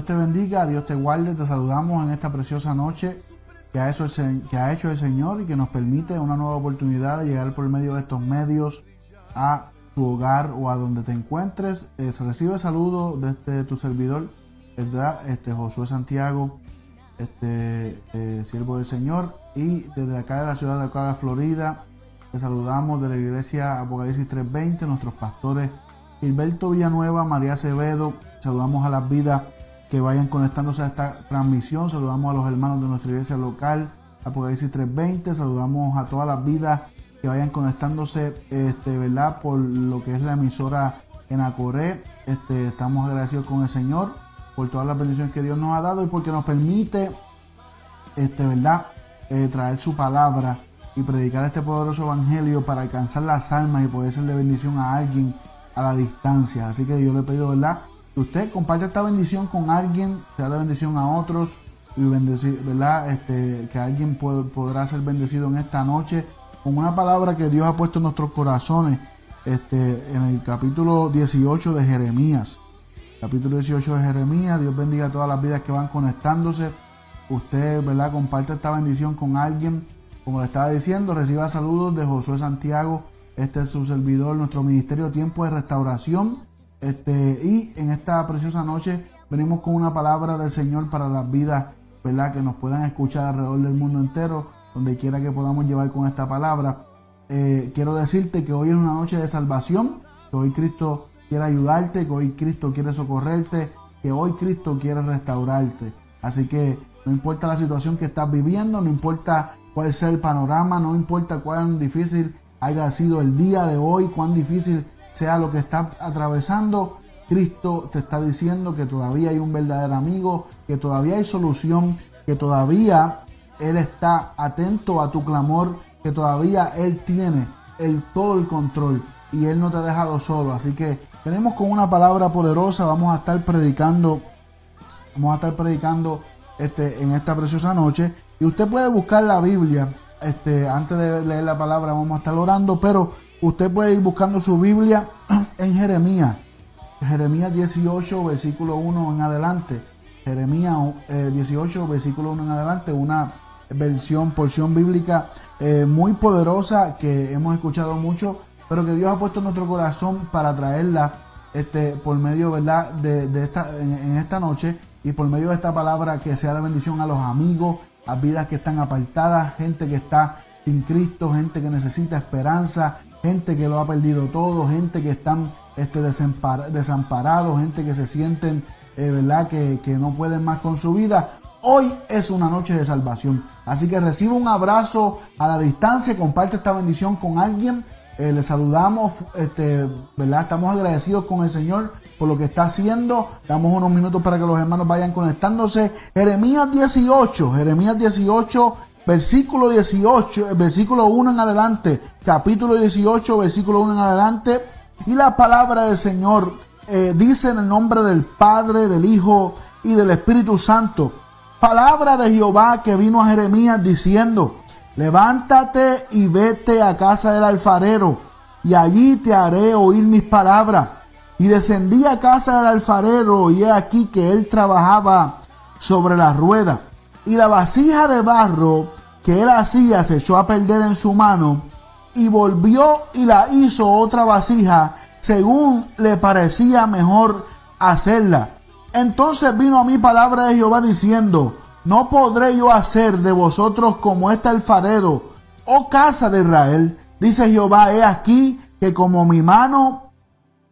Dios te bendiga, Dios te guarde, te saludamos en esta preciosa noche que ha, hecho el, que ha hecho el Señor y que nos permite una nueva oportunidad de llegar por medio de estos medios a tu hogar o a donde te encuentres. Se recibe saludo desde tu servidor. Este Josué Santiago, este eh, siervo del Señor, y desde acá de la ciudad de Ocala, Florida, te saludamos de la iglesia Apocalipsis 320, nuestros pastores Gilberto Villanueva, María Acevedo, saludamos a las vidas que vayan conectándose a esta transmisión, saludamos a los hermanos de nuestra iglesia local, Apocalipsis 320, saludamos a todas las vidas que vayan conectándose, este, ¿verdad? Por lo que es la emisora en Acoré, este, estamos agradecidos con el Señor por todas las bendiciones que Dios nos ha dado y porque nos permite este, ¿verdad? Eh, traer su palabra y predicar este poderoso evangelio para alcanzar las almas y poder ser de bendición a alguien a la distancia. Así que yo le pido, ¿verdad? Usted comparte esta bendición con alguien, sea de bendición a otros y bendecir, ¿verdad? Este, que alguien pod- podrá ser bendecido en esta noche con una palabra que Dios ha puesto en nuestros corazones este, en el capítulo 18 de Jeremías. Capítulo 18 de Jeremías. Dios bendiga a todas las vidas que van conectándose usted, ¿verdad? Comparte esta bendición con alguien. Como le estaba diciendo, reciba saludos de Josué Santiago. Este es su servidor, nuestro ministerio Tiempo de Restauración. Este, y en esta preciosa noche venimos con una palabra del Señor para las vidas, ¿verdad? Que nos puedan escuchar alrededor del mundo entero, donde quiera que podamos llevar con esta palabra. Eh, quiero decirte que hoy es una noche de salvación, que hoy Cristo quiere ayudarte, que hoy Cristo quiere socorrerte, que hoy Cristo quiere restaurarte. Así que no importa la situación que estás viviendo, no importa cuál sea el panorama, no importa cuán difícil haya sido el día de hoy, cuán difícil sea lo que estás atravesando, Cristo te está diciendo que todavía hay un verdadero amigo, que todavía hay solución, que todavía Él está atento a tu clamor, que todavía Él tiene el, todo el control y Él no te ha dejado solo. Así que venimos con una palabra poderosa, vamos a estar predicando Vamos a estar predicando este, en esta preciosa noche. Y usted puede buscar la Biblia. Este, antes de leer la palabra, vamos a estar orando. Pero usted puede ir buscando su Biblia en Jeremías. Jeremías 18, versículo 1 en adelante. Jeremías eh, 18, versículo 1 en adelante. Una versión, porción bíblica eh, muy poderosa que hemos escuchado mucho, pero que Dios ha puesto en nuestro corazón para traerla este, por medio ¿verdad? De, esta, en esta noche y por medio de esta palabra que sea de bendición a los amigos, a vidas que están apartadas, gente que está sin Cristo, gente que necesita esperanza, gente que lo ha perdido todo, gente que están este, desamparados, gente que se sienten, eh, ¿verdad? Que, que no pueden más con su vida. Hoy es una noche de salvación. Así que reciba un abrazo a la distancia, comparte esta bendición con alguien. Eh, le saludamos, este, ¿verdad? Estamos agradecidos con el Señor por lo que está haciendo. Damos unos minutos para que los hermanos vayan conectándose. Jeremías 18, Jeremías 18, versículo 18, eh, versículo 1 en adelante, capítulo 18, versículo 1 en adelante. Y la palabra del Señor eh, dice en el nombre del Padre, del Hijo y del Espíritu Santo. palabra de Jehová que vino a Jeremías diciendo, levántate y vete a casa del alfarero, y allí te haré oír mis palabras. Y descendí a casa del alfarero, y he aquí que él trabajaba sobre la rueda. Y la vasija de barro que él hacía se echó a perder en su mano, y volvió y la hizo otra vasija, según le parecía mejor hacerla. Entonces vino a mí palabra de Jehová diciendo, no podré yo hacer de vosotros como este alfarero, oh casa de Israel. Dice Jehová, he aquí que como mi mano,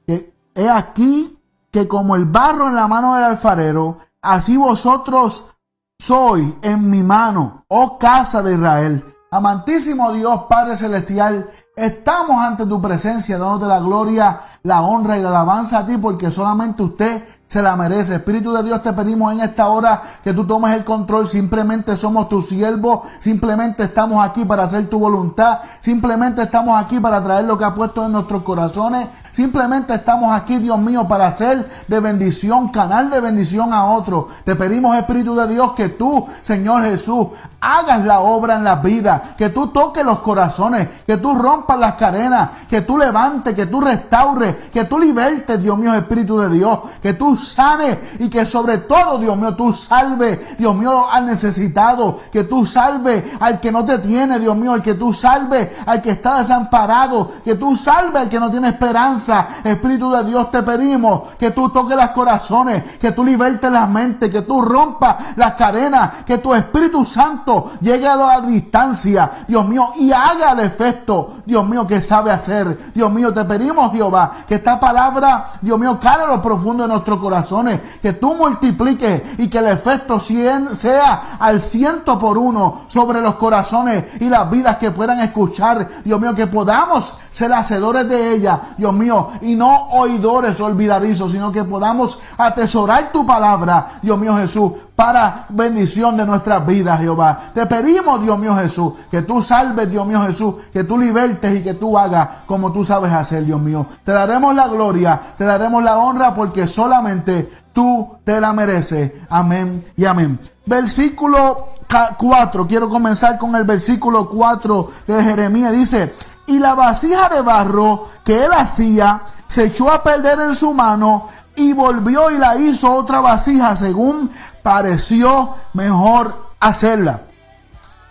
que he aquí que como el barro en la mano del alfarero, así vosotros sois en mi mano, oh casa de Israel. Amantísimo Dios Padre Celestial, estamos ante tu presencia dándote la gloria, la honra y la alabanza a ti porque solamente usted se la merece. Espíritu de Dios, te pedimos en esta hora que tú tomes el control. Simplemente somos tus siervos, simplemente estamos aquí para hacer tu voluntad, simplemente estamos aquí para traer lo que ha puesto en nuestros corazones, simplemente estamos aquí, Dios mío, para hacer de bendición, canal de bendición a otros. Te pedimos, Espíritu de Dios, que tú, Señor Jesús, hagas la obra en la vida, que tú toques los corazones, que tú rompas las cadenas, que tú levantes, que tú restaures, que tú libertes, Dios mío, Espíritu de Dios, que tú sanes y que sobre todo, Dios mío, tú salve, Dios mío, al necesitado, que tú salve al que no te tiene, Dios mío, el que tú salve al que está desamparado, que tú salve al que no tiene esperanza. Espíritu de Dios, te pedimos que tú toques los corazones, que tú libertes las mentes, que tú rompas las cadenas, que tu Espíritu Santo llegue a la distancia, Dios mío, y haga el efecto, Dios mío, que sabe hacer. Dios mío, te pedimos, Jehová, que esta palabra, Dios mío, cale a lo profundo de nuestro corazones, que tú multipliques y que el efecto sea al ciento por uno sobre los corazones y las vidas que puedan escuchar, Dios mío, que podamos ser hacedores de ella, Dios mío, y no oidores olvidadizos, sino que podamos atesorar tu palabra, Dios mío Jesús, para bendición de nuestras vidas, Jehová. Te pedimos, Dios mío Jesús, que tú salves, Dios mío Jesús, que tú libertes y que tú hagas como tú sabes hacer, Dios mío. Te daremos la gloria, te daremos la honra porque solamente tú te la mereces. Amén y amén. Versículo 4, quiero comenzar con el versículo 4 de Jeremías. Dice, y la vasija de barro que él hacía se echó a perder en su mano y volvió y la hizo otra vasija según pareció mejor hacerla.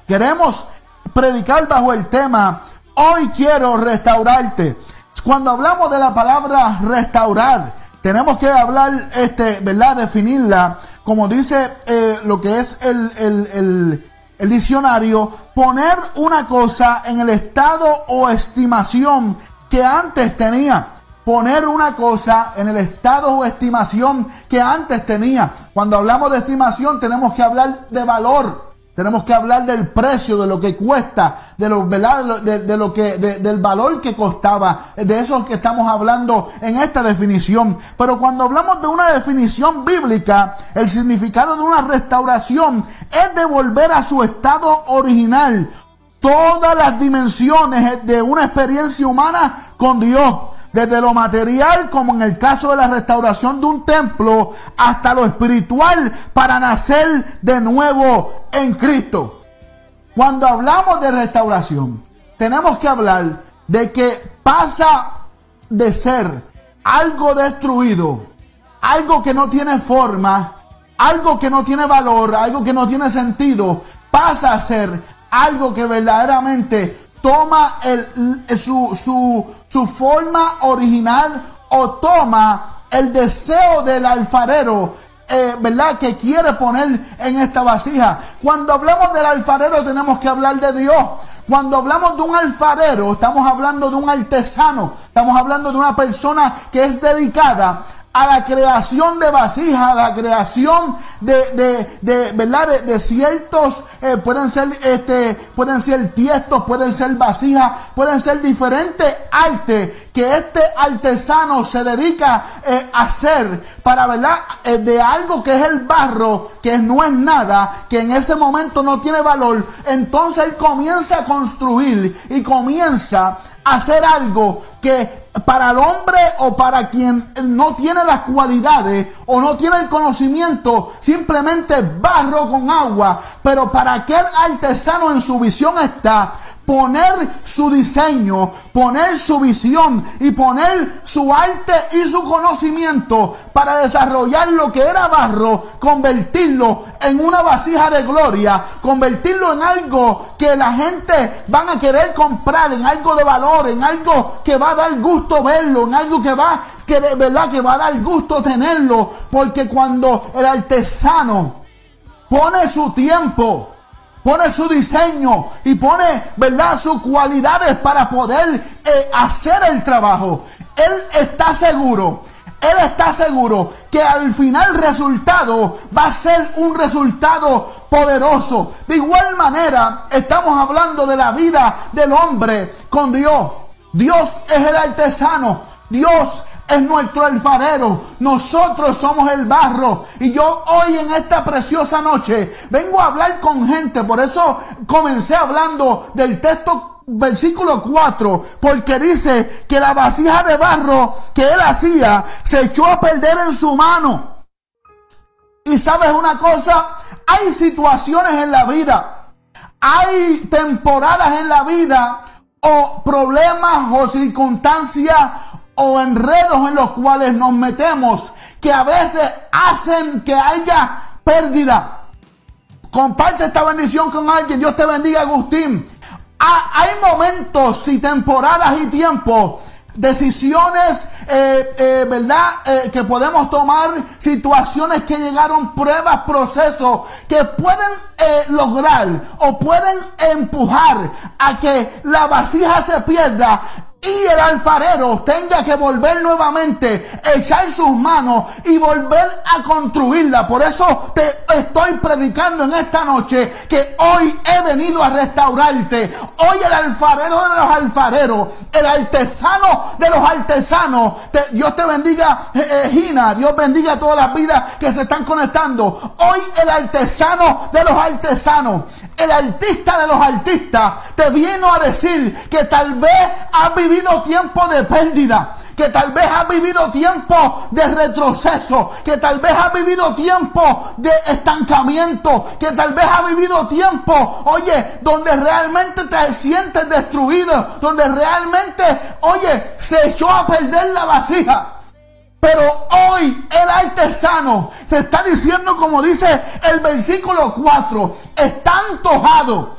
Queremos predicar bajo el tema, hoy quiero restaurarte. Cuando hablamos de la palabra restaurar, tenemos que hablar, este, ¿verdad? Definirla, como dice eh, lo que es el, el- el- el diccionario, poner una cosa en el estado o estimación que antes tenía poner una cosa en el estado o estimación que antes tenía. Cuando hablamos de estimación tenemos que hablar de valor. Tenemos que hablar del precio, de lo que cuesta, de lo, ¿verdad? De de lo que, de- del valor que costaba, de eso que estamos hablando en esta definición. Pero cuando hablamos de una definición bíblica, el significado de una restauración es devolver a su estado original todas las dimensiones de una experiencia humana con Dios. Desde lo material, como en el caso de la restauración de un templo, hasta lo espiritual para nacer de nuevo en Cristo. Cuando hablamos de restauración, tenemos que hablar de que pasa de ser algo destruido, algo que no tiene forma, algo que no tiene valor, algo que no tiene sentido, pasa a ser algo que verdaderamente toma el- su, su, su forma original o toma el deseo del alfarero eh, ¿verdad? Que quiere poner en esta vasija. Cuando hablamos del alfarero tenemos que hablar de Dios. Cuando hablamos de un alfarero, estamos hablando de un artesano, estamos hablando de una persona que es dedicada a la creación de vasijas, a la creación de, de, de, ¿verdad? De, ciertos, eh, pueden ser, este, pueden ser tiestos, pueden ser vasijas, pueden ser diferentes artes que este artesano se dedica eh, a hacer para, ¿verdad? Eh, de algo que es el barro, que no es nada, que en ese momento no tiene valor, entonces él comienza a construir y comienza a hacer algo que para el hombre o para quien no tiene las cualidades o no tiene el conocimiento, simplemente barro con agua. Pero para aquel artesano en su visión está poner su diseño, poner su visión y poner su arte y su conocimiento para desarrollar lo que era barro, convertirlo en una vasija de gloria, convertirlo en algo que la gente van a querer comprar, en algo de valor, en algo que va a dar gusto verlo, en algo que va, que de verdad que va a dar gusto tenerlo, porque cuando el artesano pone su tiempo, pone su diseño y pone, ¿verdad?, sus cualidades para poder eh, hacer el trabajo. Él está seguro, él está seguro que al final resultado va a ser un resultado poderoso. De igual manera, estamos hablando de la vida del hombre con Dios. Dios es el artesano. Dios es nuestro alfarero. Nosotros somos el barro. Y yo hoy en esta preciosa noche vengo a hablar con gente. Por eso comencé hablando del texto versículo 4, porque dice que la vasija de barro que él hacía se echó a perder en su mano. Y sabes una cosa, hay situaciones en la vida, hay temporadas en la vida o problemas o circunstancias o enredos en los cuales nos metemos que a veces hacen que haya pérdida. Comparte esta bendición con alguien. Dios te bendiga, Agustín. Ha- hay momentos y temporadas y tiempos, decisiones, eh, eh, ¿verdad? Eh, que podemos tomar, situaciones que llegaron, pruebas, procesos, que pueden eh, lograr o pueden empujar a que la vasija se pierda y el alfarero tenga que volver nuevamente, echar sus manos y volver a construirla. Por eso te estoy predicando en esta noche que hoy he venido a restaurarte. Hoy el alfarero de los alfareros, el artesano de los artesanos. Te- Dios te bendiga, eh, eh, Gina. Dios bendiga a todas las vidas que se están conectando. Hoy el artesano de los artesanos el artista de los artistas te vino a decir que tal vez has vivido tiempo de pérdida, que tal vez has vivido tiempo de retroceso, que tal vez has vivido tiempo de estancamiento, que tal vez has vivido tiempo, oye, donde realmente te sientes destruido, donde realmente, oye, se echó a perder la vasija. Pero hoy el artesano te está diciendo, como dice el versículo 4, está antojado.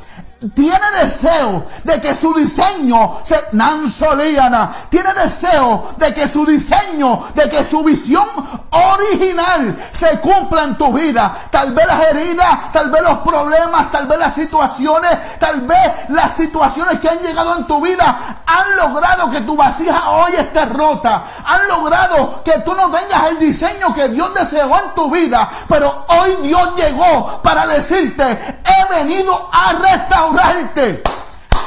Tiene deseo de que su diseño se Nansoliana, tiene deseo de que su diseño, de que su visión original se cumpla en tu vida. Tal vez las heridas, tal vez los problemas, tal vez las situaciones, tal vez las situaciones que han llegado en tu vida han logrado que tu vasija hoy esté rota. Han logrado que tú no tengas el diseño que Dios deseó en tu vida. Pero hoy Dios llegó para decirte, he venido a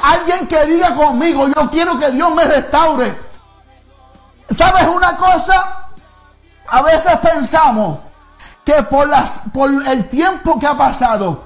Alguien que diga conmigo, yo quiero que Dios me restaure. ¿Sabes una cosa? A veces pensamos que por, las, por el tiempo que ha pasado,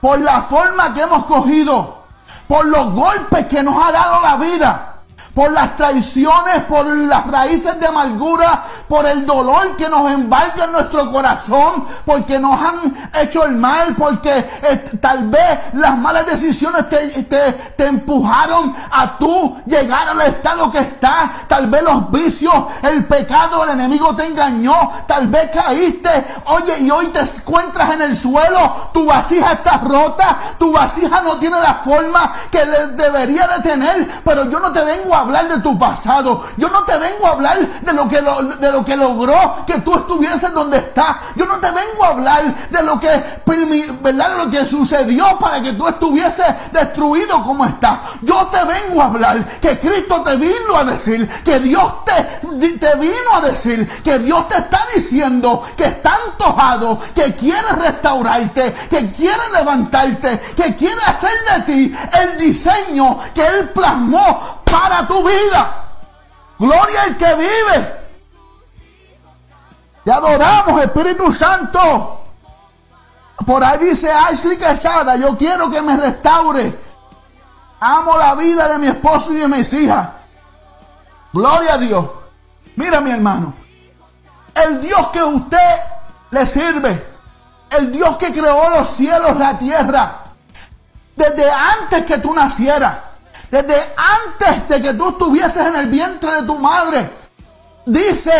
por la forma que hemos cogido, por los golpes que nos ha dado la vida, por las traiciones, por las raíces de amargura, por el dolor que nos embarga en nuestro corazón, porque nos han hecho el mal, porque eh, tal vez las malas decisiones te, te- te empujaron a tú llegar al estado que estás, tal vez los vicios, el pecado, el enemigo te engañó, tal vez caíste, oye, y hoy te encuentras en el suelo, tu vasija está rota, tu vasija no tiene la forma que debería de tener, pero yo no te vengo a hablar de tu pasado, yo no te vengo a hablar de lo que, lo- de lo que logró que tú estuvieses donde estás, yo no te vengo a hablar de lo que, ¿verdad? Lo que sucedió para que tú estuvieses destruido como estás, yo te vengo a hablar que Cristo te vino a decir, que Dios te, te vino a decir, que Dios te está diciendo que está antojado, que quiere restaurarte, que quiere levantarte, que quiere hacer de ti el diseño que Él plasmó para tu vida. Gloria al que vive. Te adoramos, Espíritu Santo. Por ahí dice Ashley Quesada, yo quiero que me restaure. Amo la vida de mi esposo y de mis hijas. Gloria a Dios. Mira mi hermano. El Dios que usted le sirve. El Dios que creó los cielos, la tierra. Desde antes que tú nacieras. Desde antes de que tú estuvieses en el vientre de tu madre. Dice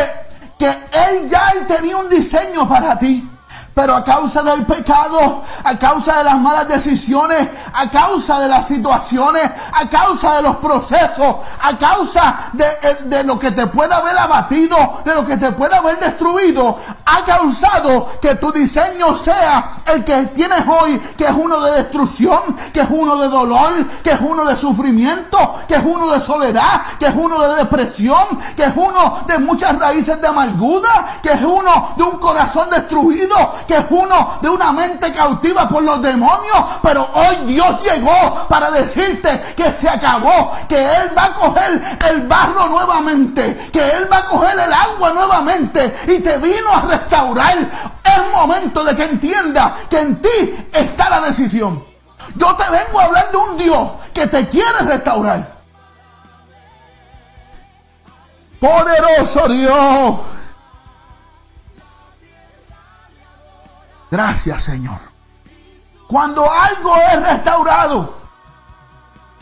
que Él ya tenía un diseño para ti. Pero a causa del pecado, a causa de las malas decisiones, a causa de las situaciones, a causa de los procesos, a causa de, eh, de lo que te pueda haber abatido, de lo que te pueda haber destruido, ha causado que tu diseño sea el que tienes hoy, que es uno de destrucción, que es uno de dolor, que es uno de sufrimiento, que es uno de soledad, que es uno de depresión, que es uno de muchas raíces de amargura, que es uno de un corazón destruido, que es uno de una mente cautiva por los demonios. Pero hoy Dios llegó para decirte que se acabó, que Él va a coger el barro nuevamente, que Él va a coger el agua nuevamente y te vino a restaurar. Es momento de que entienda que en ti está la decisión. Yo te vengo a hablar de un Dios que te quiere restaurar. Poderoso Dios. Gracias, Señor. Cuando algo es restaurado,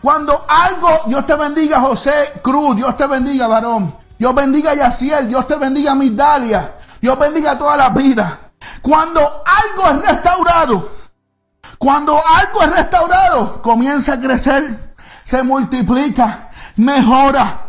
cuando algo, Dios te bendiga, José Cruz, Dios te bendiga, varón. Dios bendiga a Yaciel, Dios te bendiga, Migdalia. Dios bendiga toda la vida. Cuando algo es restaurado, cuando algo es restaurado, comienza a crecer, se multiplica, mejora.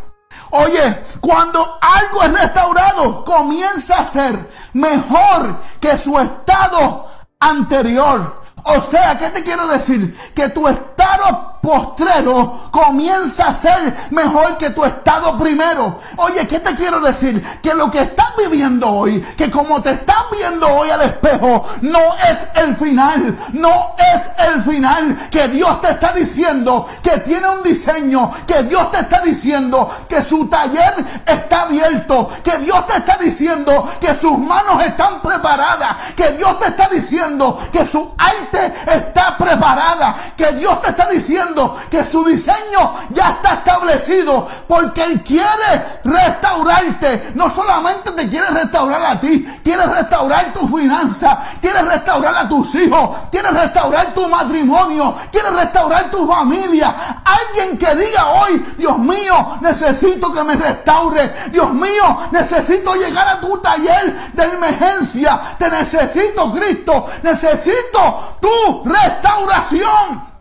Oye, cuando algo es restaurado, comienza a ser mejor que su estado anterior. O sea, ¿qué te quiero decir? Que tu estado postrero comienza a ser mejor que tu estado primero. Oye, ¿qué te quiero decir? Que lo que estás viviendo hoy, que como te estás viendo hoy al espejo, no es el final, no es el final. Que Dios te está diciendo que tiene un diseño, que Dios te está diciendo que su taller está abierto, que Dios te está diciendo que sus manos están preparadas, que Dios te está diciendo que su arte está preparada, que Dios te está diciendo que su diseño ya está establecido porque Él quiere restaurarte. No solamente te quiere restaurar a ti, quiere restaurar tu finanza, quiere restaurar a tus hijos, quiere restaurar tu matrimonio, quiere restaurar tu familia. Alguien que diga hoy, Dios mío, necesito que me restaure. Dios mío, necesito llegar a tu taller de emergencia. Te necesito, Cristo. Necesito tu restauración.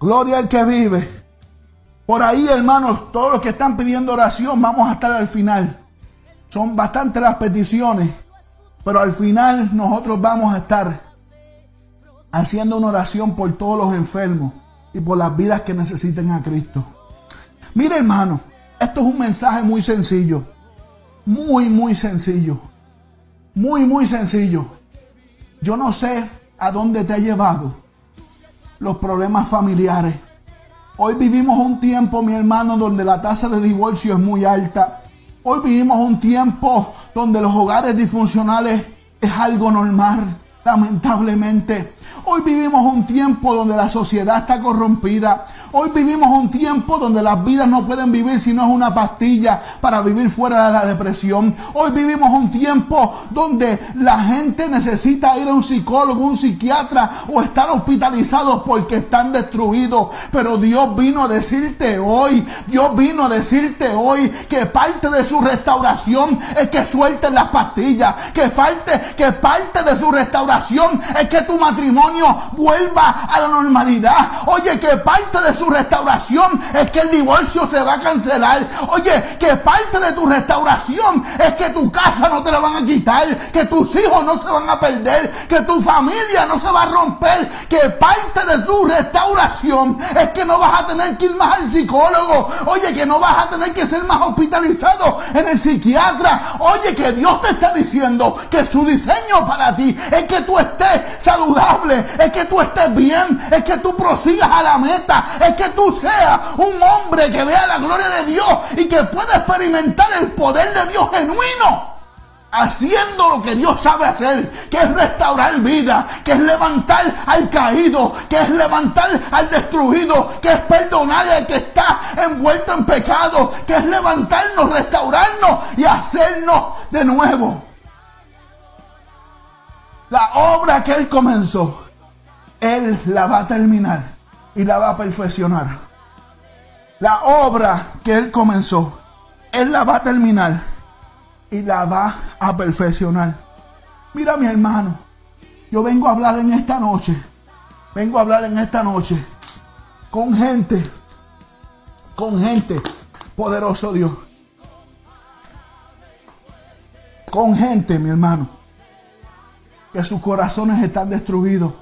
Gloria al que vive. Por ahí, hermanos, todos los que están pidiendo oración, vamos a estar al final. Son bastantes las peticiones, pero al final nosotros vamos a estar haciendo una oración por todos los enfermos y por las vidas que necesiten a Cristo. Mire, hermano, esto es un mensaje muy sencillo. Muy, muy sencillo. Muy, muy sencillo. Yo no sé a dónde te ha llevado los problemas familiares. Hoy vivimos un tiempo, mi hermano, donde la tasa de divorcio es muy alta. Hoy vivimos un tiempo donde los hogares disfuncionales es algo normal, lamentablemente. Hoy vivimos un tiempo donde la sociedad está corrompida. Hoy vivimos un tiempo donde las vidas no pueden vivir si no es una pastilla para vivir fuera de la depresión. Hoy vivimos un tiempo donde la gente necesita ir a un psicólogo, un psiquiatra o estar hospitalizados porque están destruidos. Pero Dios vino a decirte hoy, Dios vino a decirte hoy que parte de su restauración es que suelten las pastillas, que falte, que parte de su restauración es que tu matrimonio vuelva a la normalidad. Oye, que parte de su restauración es que el divorcio se va a cancelar. Oye, que parte de tu restauración es que tu casa no te la van a quitar, que tus hijos no se van a perder, que tu familia no se va a romper, que parte de tu restauración es que no vas a tener que ir más al psicólogo. Oye, que no vas a tener que ser más hospitalizado en el psiquiatra. Oye, que Dios te está diciendo que su diseño para ti es que tú estés saludable, es que tú estés bien, es que tú prosigas a la meta, es que tú seas un hombre que vea la gloria de Dios y que pueda experimentar el poder de Dios genuino. haciendo lo que Dios sabe hacer, que es restaurar vida, que es levantar al caído, que es levantar al destruido, que es perdonar al que está envuelto en pecado, que es levantarnos, restaurarnos y hacernos de nuevo. La obra que Él comenzó, Él la va a terminar y la va a perfeccionar. La obra que Él comenzó, Él la va a terminar y la va a perfeccionar. Mira mi hermano, yo vengo a hablar en esta noche, vengo a hablar en esta noche con gente, con gente, poderoso Dios, con gente, mi hermano, que sus corazones están destruidos,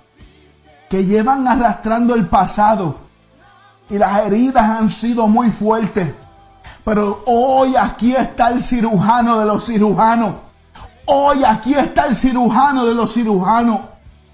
que llevan arrastrando el pasado y las heridas han sido muy fuertes. Pero hoy aquí está el cirujano de los cirujanos. Hoy aquí está el cirujano de los cirujanos.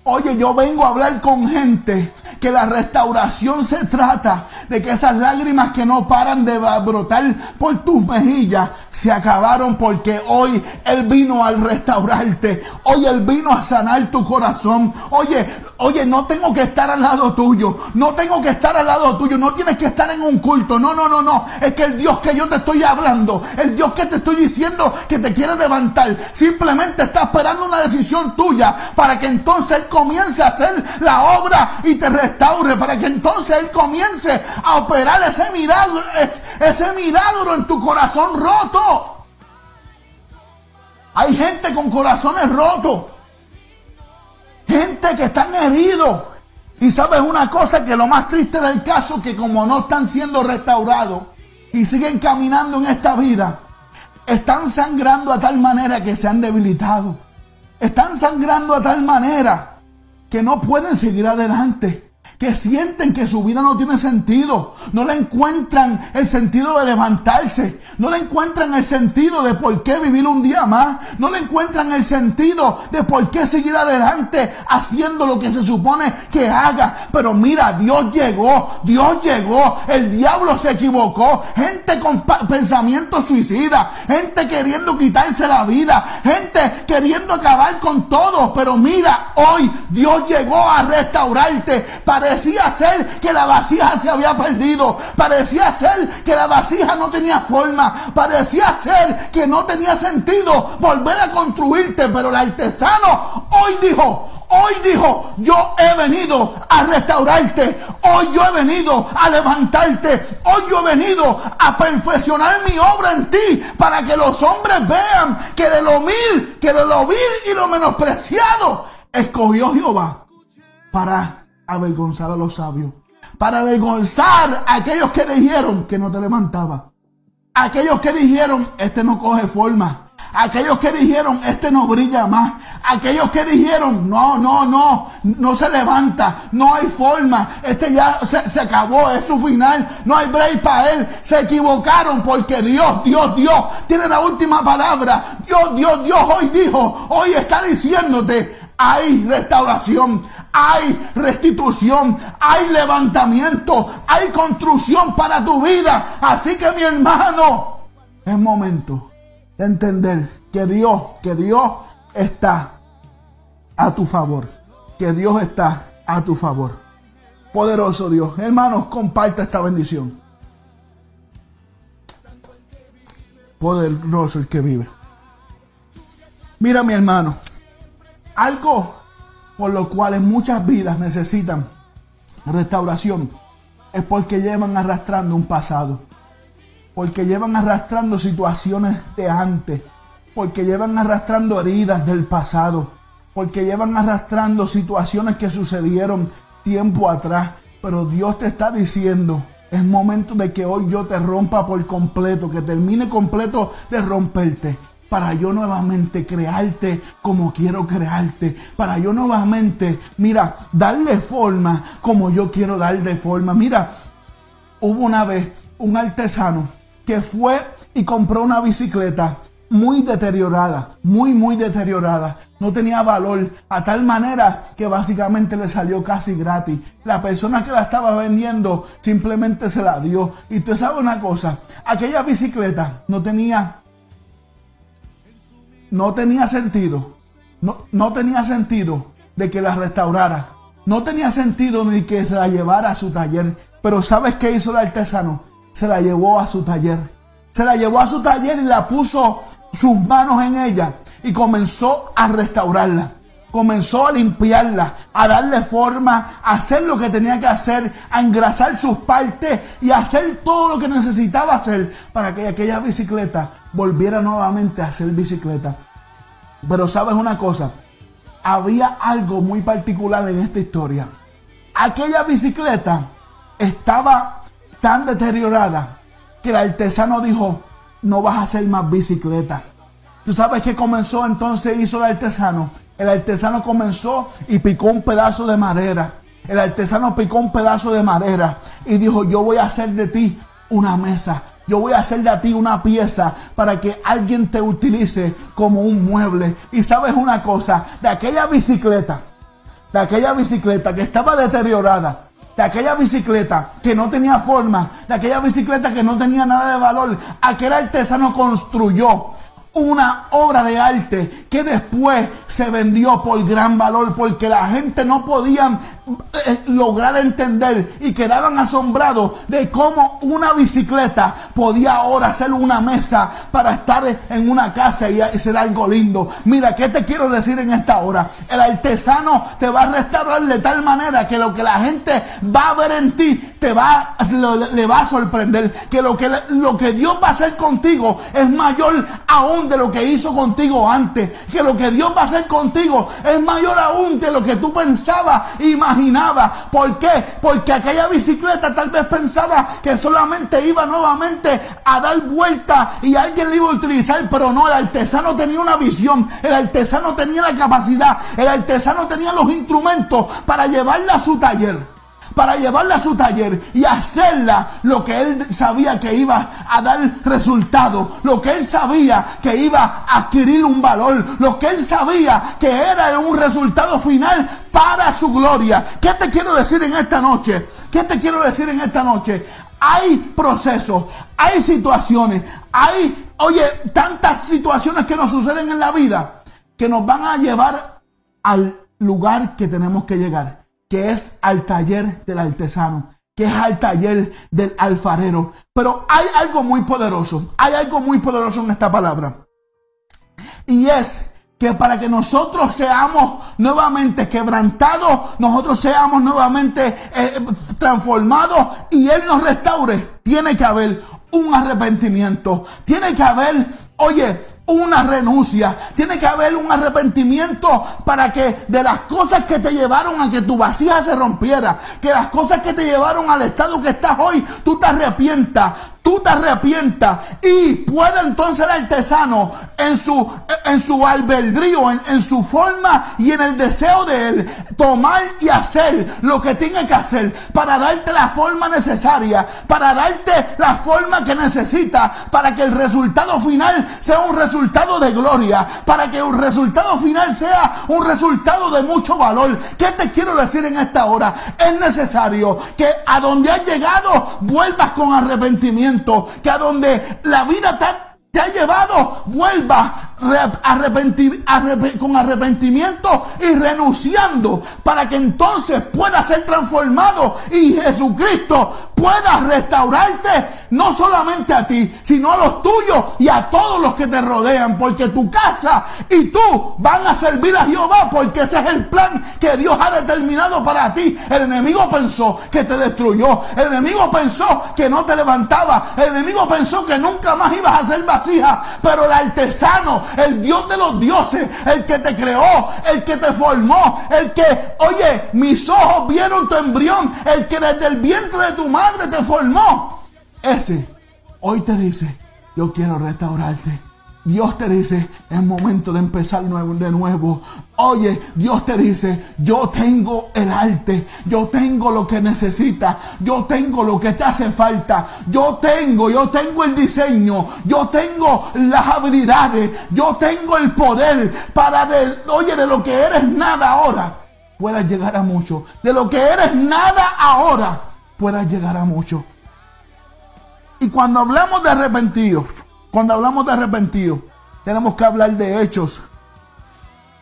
Oye, yo vengo a hablar con gente que la restauración se trata de que esas lágrimas que no paran de brotar por tus mejillas se acabaron porque hoy Él vino al restaurarte. Hoy Él vino a sanar tu corazón. Oye, oye, no tengo que estar al lado tuyo. No tengo que estar al lado tuyo. No tienes que estar en un culto. No, no, no, no. Es que el Dios que yo te estoy hablando, el Dios que te estoy diciendo que te quiere levantar, simplemente está esperando una decisión tuya para que entonces comience a hacer la obra y te restaure, para que entonces Él comience a operar ese milagro, es- ese milagro en tu corazón roto. Hay gente con corazones rotos, gente que están heridos. Y sabes una cosa que lo más triste del caso que como no están siendo restaurados y siguen caminando en esta vida, están sangrando a tal manera que se han debilitado. Están sangrando a tal manera que no pueden seguir adelante. Que sienten que su vida no tiene sentido. No le encuentran el sentido de levantarse. No le encuentran el sentido de por qué vivir un día más. No le encuentran el sentido de por qué seguir adelante haciendo lo que se supone que haga. Pero mira, Dios llegó. Dios llegó. El diablo se equivocó. Gente con pensamientos suicidas. Gente queriendo quitarse la vida. Gente queriendo acabar con todo. Pero mira, hoy Dios llegó a restaurarte. Parecía ser que la vasija se había perdido. Parecía ser que la vasija no tenía forma. Parecía ser que no tenía sentido volver a construirte. Pero el artesano hoy dijo, Hoy dijo, yo he venido a restaurarte. Hoy yo he venido a levantarte. Hoy yo he venido a perfeccionar mi obra en ti para que los hombres vean que de lo mil, que de lo vil y lo menospreciado, escogió Jehová para avergonzar a los sabios. Para avergonzar a aquellos que dijeron que no te levantaba. Aquellos que dijeron, este no coge forma. Aquellos que dijeron, este no brilla más. Aquellos que dijeron, no, no, no, no se levanta, no hay forma. Este ya se, se acabó, es su final, no hay break para él. Se equivocaron porque Dios, Dios, Dios tiene la última palabra. Dios, Dios, Dios hoy dijo, hoy está diciéndote, hay restauración, hay restitución, hay levantamiento, hay construcción para tu vida. Así que mi hermano, es momento de entender que Dios, que Dios está a tu favor, que Dios está a tu favor. Poderoso Dios, hermanos, comparta esta bendición. Poderoso el que vive. Mira mi hermano, algo por lo cual muchas vidas necesitan restauración es porque llevan arrastrando un pasado, porque llevan arrastrando situaciones de antes, porque llevan arrastrando heridas del pasado, porque llevan arrastrando situaciones que sucedieron tiempo atrás. Pero Dios te está diciendo, es momento de que hoy yo te rompa por completo, que termine completo de romperte para yo nuevamente crearte como quiero crearte, para yo nuevamente, mira, darle forma como yo quiero darle forma. Mira, hubo una vez un artesano que fue y compró una bicicleta muy deteriorada, muy, muy deteriorada. No tenía valor a tal manera que básicamente le salió casi gratis. La persona que la estaba vendiendo simplemente se la dio. Y tú sabes una cosa, aquella bicicleta no tenía no tenía sentido. No, no tenía sentido de que la restaurara. No tenía sentido ni que se la llevara a su taller. Pero ¿sabes qué hizo el artesano? Se la llevó a su taller. Se la llevó a su taller y la puso sus manos en ella y comenzó a restaurarla. Comenzó a limpiarla, a darle forma, a hacer lo que tenía que hacer, a engrasar sus partes y a hacer todo lo que necesitaba hacer para que aquella bicicleta volviera nuevamente a ser bicicleta. Pero sabes una cosa, había algo muy particular en esta historia. Aquella bicicleta estaba tan deteriorada que el artesano dijo, no vas a hacer más bicicleta. ¿Tú sabes qué comenzó entonces hizo el artesano? El artesano comenzó y picó un pedazo de madera. El artesano picó un pedazo de madera y dijo, yo voy a hacer de ti una mesa. Yo voy a hacer de ti una pieza para que alguien te utilice como un mueble. Y sabes una cosa, de aquella bicicleta, de aquella bicicleta que estaba deteriorada, de aquella bicicleta que no tenía forma, de aquella bicicleta que no tenía nada de valor, aquel artesano construyó una obra de arte que después se vendió por gran valor porque la gente no podía eh, lograr entender y quedaban asombrados de cómo una bicicleta podía ahora ser una mesa para estar en una casa y ser algo lindo. Mira, ¿qué te quiero decir en esta hora? El artesano te va a restaurar de tal manera que lo que la gente va a ver en ti te va, le va a sorprender. Que lo que, lo que Dios va a hacer contigo es mayor aún de lo que hizo contigo antes. Que lo que Dios va a hacer contigo es mayor aún de lo que tú pensabas, imaginabas. ¿Por qué? Porque aquella bicicleta tal vez pensaba que solamente iba nuevamente a dar vuelta y alguien la iba a utilizar, pero no, el artesano tenía una visión, el artesano tenía la capacidad, el artesano tenía los instrumentos para llevarla a su taller para llevarla a su taller y hacerla lo que él sabía que iba a dar resultado, lo que él sabía que iba a adquirir un valor, lo que él sabía que era un resultado final para su gloria. ¿Qué te quiero decir en esta noche? ¿Qué te quiero decir en esta noche? Hay procesos, hay situaciones, hay, oye, tantas situaciones que nos suceden en la vida que nos van a llevar al lugar que tenemos que llegar que es al taller del artesano, que es al taller del alfarero. Pero hay algo muy poderoso, hay algo muy poderoso en esta palabra. Y es que para que nosotros seamos nuevamente quebrantados, nosotros seamos nuevamente eh, transformados y Él nos restaure, tiene que haber un arrepentimiento, tiene que haber, oye, una renuncia. Tiene que haber un arrepentimiento para que de las cosas que te llevaron a que tu vasija se rompiera, que las cosas que te llevaron al estado que estás hoy, tú te arrepientas tú te arrepientas y puede entonces el artesano en su, en su albedrío, en, en, su forma y en el deseo de él, tomar y hacer lo que tiene que hacer para darte la forma necesaria, para darte la forma que necesita, para que el resultado final sea un resultado de gloria, para que el resultado final sea un resultado de mucho valor. ¿Qué te quiero decir en esta hora? Es necesario que a donde has llegado vuelvas con arrepentimiento que a donde la vida te, ha llevado, vuelva con arrepentimiento y renunciando para que entonces pueda ser transformado y Jesucristo pueda restaurarte no solamente a ti, sino a los tuyos y a todos los que te rodean, porque tu casa y tú van a servir a Jehová, porque ese es el plan que Dios ha determinado para ti. El enemigo pensó que te destruyó, el enemigo pensó que no te levantaba, el enemigo pensó que nunca más ibas a ser vasija, pero el artesano, el Dios de los dioses, el que te creó, el que te formó, el que, oye, mis ojos vieron tu embrión, el que desde el vientre de tu madre te formó ese hoy te dice, yo quiero restaurarte. Dios te dice, es momento de empezar de nuevo. Oye, Dios te dice, yo tengo el arte, yo tengo lo que necesitas, yo tengo lo que te hace falta, yo tengo, yo tengo el diseño, yo tengo las habilidades, yo tengo el poder para, de, oye, de lo que eres nada ahora, puedas llegar a mucho. De lo que eres nada ahora, puedas llegar a mucho. Y cuando hablamos de arrepentido, cuando hablamos de arrepentido, tenemos que hablar de hechos.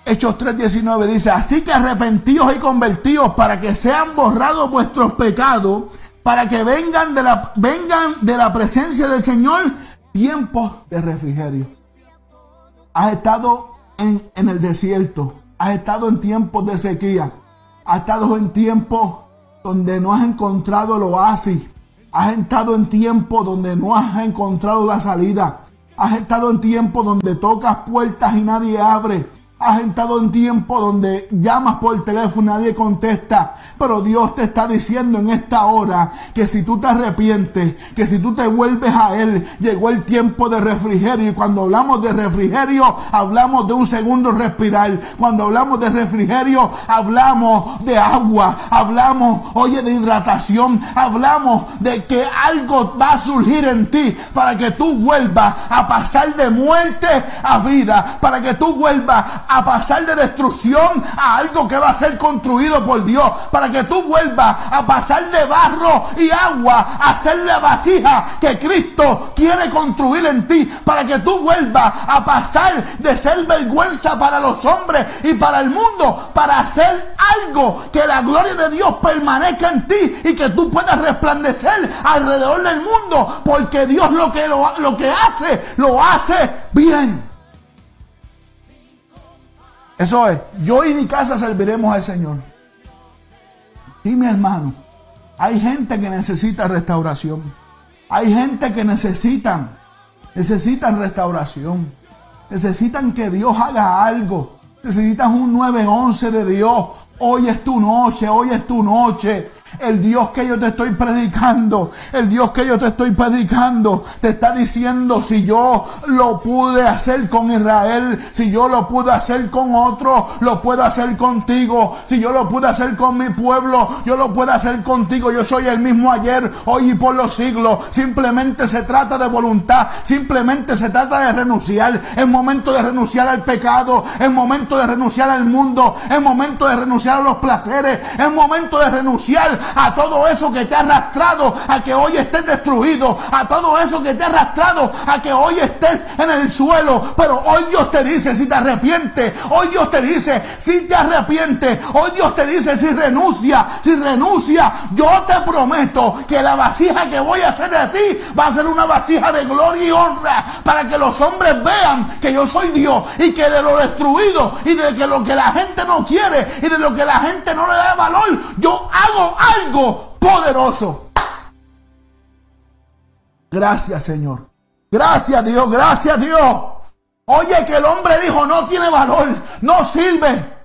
Hechos 3:19 dice, así que arrepentíos y convertíos para que sean borrados vuestros pecados, para que vengan de la, vengan de la presencia del Señor tiempos de refrigerio. Has estado en, en el desierto, has estado en tiempos de sequía, has estado en tiempos donde no has encontrado el oasis, has estado en tiempos donde no has encontrado la salida, has estado en tiempos donde tocas puertas y nadie abre, Has estado en tiempo donde llamas por teléfono nadie contesta. Pero Dios te está diciendo en esta hora que si tú te arrepientes, que si tú te vuelves a Él, llegó el tiempo de refrigerio. Y cuando hablamos de refrigerio, hablamos de un segundo respirar. Cuando hablamos de refrigerio, hablamos de agua. Hablamos, oye, de hidratación. Hablamos de que algo va a surgir en ti para que tú vuelvas a pasar de muerte a vida. Para que tú vuelvas a pasar de destrucción a algo que va a ser construido por Dios. Para que tú vuelvas a pasar de barro y agua a ser la vasija que Cristo quiere construir en ti. Para que tú vuelvas a pasar de ser vergüenza para los hombres y para el mundo. Para hacer algo que la gloria de Dios permanezca en ti y que tú puedas resplandecer alrededor del mundo. Porque Dios lo que, lo, lo que hace, lo hace bien. Eso es, yo y mi casa serviremos al Señor. Y mi hermano, hay gente que necesita restauración. Hay gente que necesitan, necesitan restauración. Necesitan que Dios haga algo. Necesitan un 911 de Dios. Hoy es tu noche, hoy es tu noche. El Dios que yo te estoy predicando, el Dios que yo te estoy predicando, te está diciendo si yo lo pude hacer con Israel, si yo lo pude hacer con otro, lo puedo hacer contigo. Si yo lo pude hacer con mi pueblo, yo lo puedo hacer contigo. Yo soy el mismo ayer, hoy y por los siglos. Simplemente se trata de voluntad, simplemente se trata de renunciar. Es momento de renunciar al pecado, es momento de renunciar al mundo, es momento de renunciar a los placeres, es momento de renunciar a todo eso que te ha arrastrado a que hoy estés destruido, a todo eso que te ha arrastrado a que hoy estés en el suelo. Pero hoy Dios te dice si te arrepientes, hoy Dios te dice si te arrepientes, hoy Dios te dice si renuncia, si renuncia, yo te prometo que la vasija que voy a hacer de ti va a ser una vasija de gloria y honra para que los hombres vean que yo soy Dios y que de lo destruido y de que lo que la gente no quiere y de lo que la gente no le da valor, yo hago algo poderoso. Gracias Señor. Gracias Dios, gracias Dios. Oye que el hombre dijo no tiene valor, no sirve.